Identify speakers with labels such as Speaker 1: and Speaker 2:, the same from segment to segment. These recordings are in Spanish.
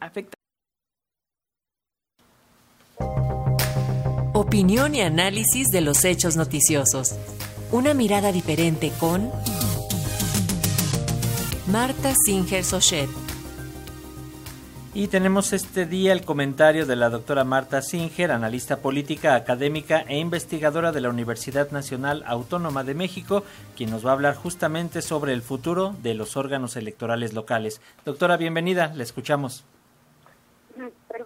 Speaker 1: afecta.
Speaker 2: Opinión y análisis de los hechos noticiosos. Una mirada diferente con Marta Singer Sochet.
Speaker 1: Y tenemos este día el comentario de la doctora Marta Singer, analista política, académica e investigadora de la Universidad Nacional Autónoma de México, quien nos va a hablar justamente sobre el futuro de los órganos electorales locales. Doctora, bienvenida, le escuchamos.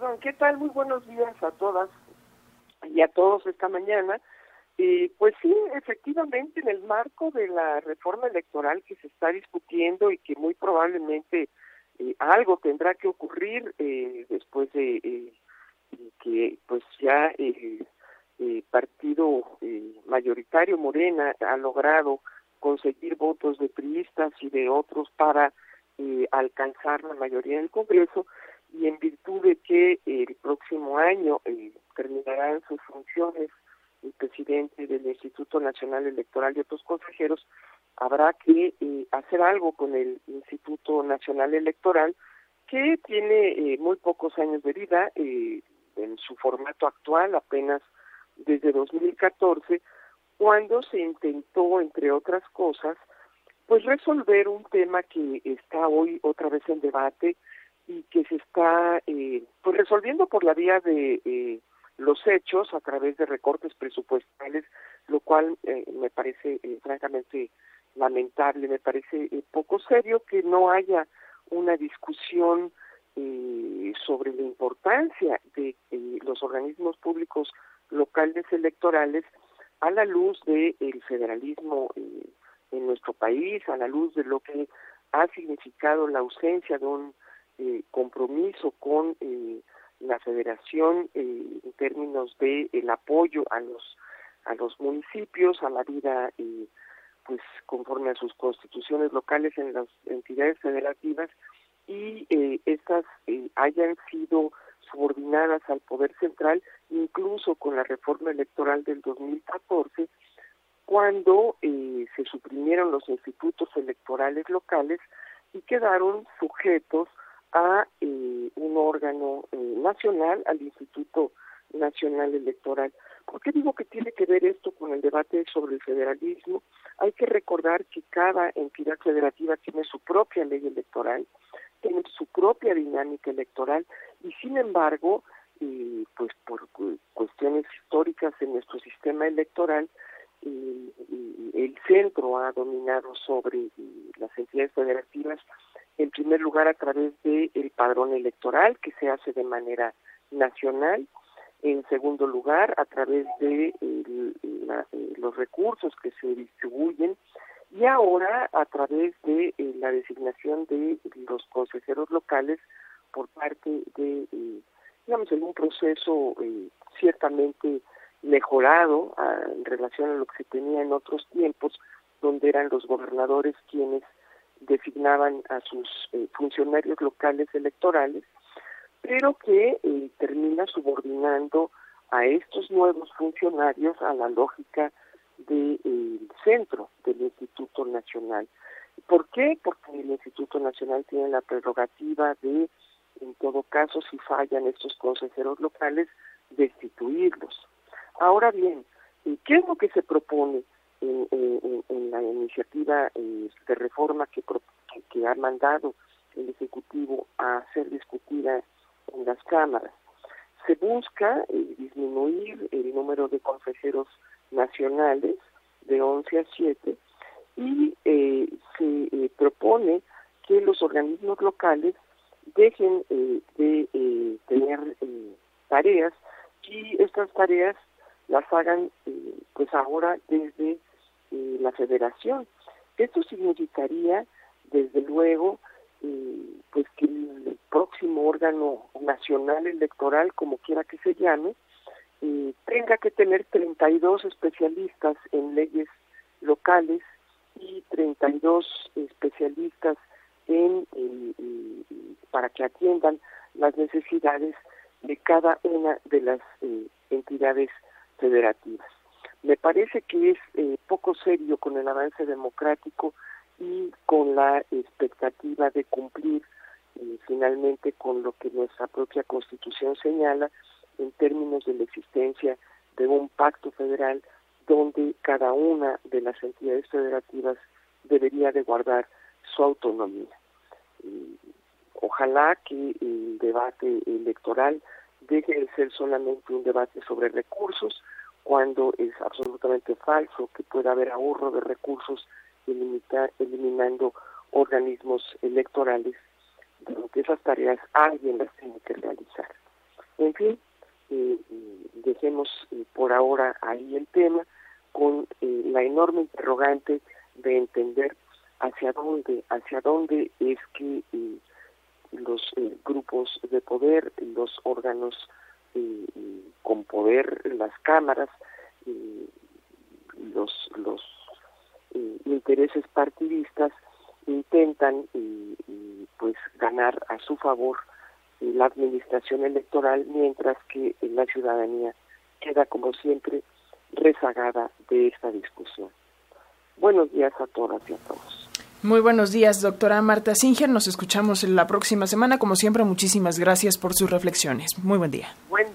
Speaker 3: Perdón, ¿qué tal? Muy buenos días a todas y a todos esta mañana. Eh, pues sí, efectivamente, en el marco de la reforma electoral que se está discutiendo y que muy probablemente eh, algo tendrá que ocurrir eh, después de eh, que pues ya el partido mayoritario Morena ha logrado conseguir votos de priistas y de otros para alcanzar la mayoría del Congreso y en virtud de que el próximo año terminarán sus funciones el presidente del Instituto Nacional Electoral y otros consejeros, habrá que eh, hacer algo con el Instituto Nacional Electoral, que tiene eh, muy pocos años de vida, eh, en su formato actual, apenas desde 2014, cuando se intentó, entre otras cosas, pues resolver un tema que está hoy otra vez en debate y que se está pues resolviendo por la vía de los hechos a través de recortes presupuestales, lo cual eh, me parece eh, francamente lamentable, me parece eh, poco serio que no haya una discusión sobre la importancia de los organismos públicos locales electorales a la luz del federalismo en nuestro país, a la luz de lo que ha significado la ausencia de un compromiso con la federación eh, en términos de el apoyo a los a los municipios a la vida eh, pues conforme a sus constituciones locales en las entidades federativas y eh, estas eh, hayan sido subordinadas al poder central incluso con la reforma electoral del 2014 cuando se suprimieron los institutos electorales locales y quedaron sujetos a eh, un órgano eh, nacional, al Instituto Nacional Electoral. ¿Por qué digo que tiene que ver esto con el debate sobre el federalismo? Hay que recordar que cada entidad federativa tiene su propia ley electoral, tiene su propia dinámica electoral y sin embargo, eh, pues por cuestiones históricas en nuestro sistema electoral, el centro ha dominado sobre las entidades federativas en primer lugar a través del el padrón electoral que se hace de manera nacional, en segundo lugar a través de los recursos que se distribuyen y ahora a través de eh, la designación de los consejeros locales por parte de, eh, digamos, en un proceso eh, ciertamente mejorado ah, en relación a lo que se tenía en otros tiempos, donde eran los gobernadores quienes designaban a sus eh, funcionarios locales electorales, pero que eh, termina subordinando a estos nuevos funcionarios a la lógica del centro del Instituto Nacional. ¿Por qué? Porque el Instituto Nacional tiene la prerrogativa de, en todo caso, si fallan estos consejeros locales, destituirlos. Ahora bien, ¿qué es lo que se propone? En, la iniciativa eh, de reforma que, que, ha mandado el Ejecutivo a ser discutida en las cámaras. Se busca eh, disminuir el número de consejeros nacionales de 11 a 7 y eh, se propone que los organismos locales dejen de tener tareas y estas tareas las hagan pues ahora desde eh, la federación. Esto significaría, desde luego, eh, pues que el próximo órgano nacional electoral, como quiera que se llame, eh, tenga que tener 32 especialistas en leyes locales y 32 especialistas en para que atiendan las necesidades de cada una de las entidades federativas. Me parece que es eh, poco serio con el avance democrático y con la expectativa de cumplir finalmente con lo que nuestra propia Constitución señala en términos de la existencia de un pacto federal donde cada una de las entidades federativas debería de guardar su autonomía. Ojalá que el debate electoral deje de ser solamente un debate sobre recursos, es absolutamente falso que pueda haber ahorro de recursos eliminando organismos electorales, que esas tareas alguien las tiene que realizar. En fin, eh, dejemos eh, por ahora ahí el tema con eh, la enorme interrogante de entender hacia dónde, hacia dónde es que los grupos de poder, los órganos con poder, las cámaras, los, los intereses partidistas intentan pues ganar a su favor la administración electoral, mientras que la ciudadanía queda, como siempre, rezagada de esta discusión. Buenos días a todas y a todos.
Speaker 4: Muy buenos días, doctora Marta Singer. Nos escuchamos la próxima semana. Como siempre, muchísimas gracias por sus reflexiones. Muy buen día.
Speaker 3: Buen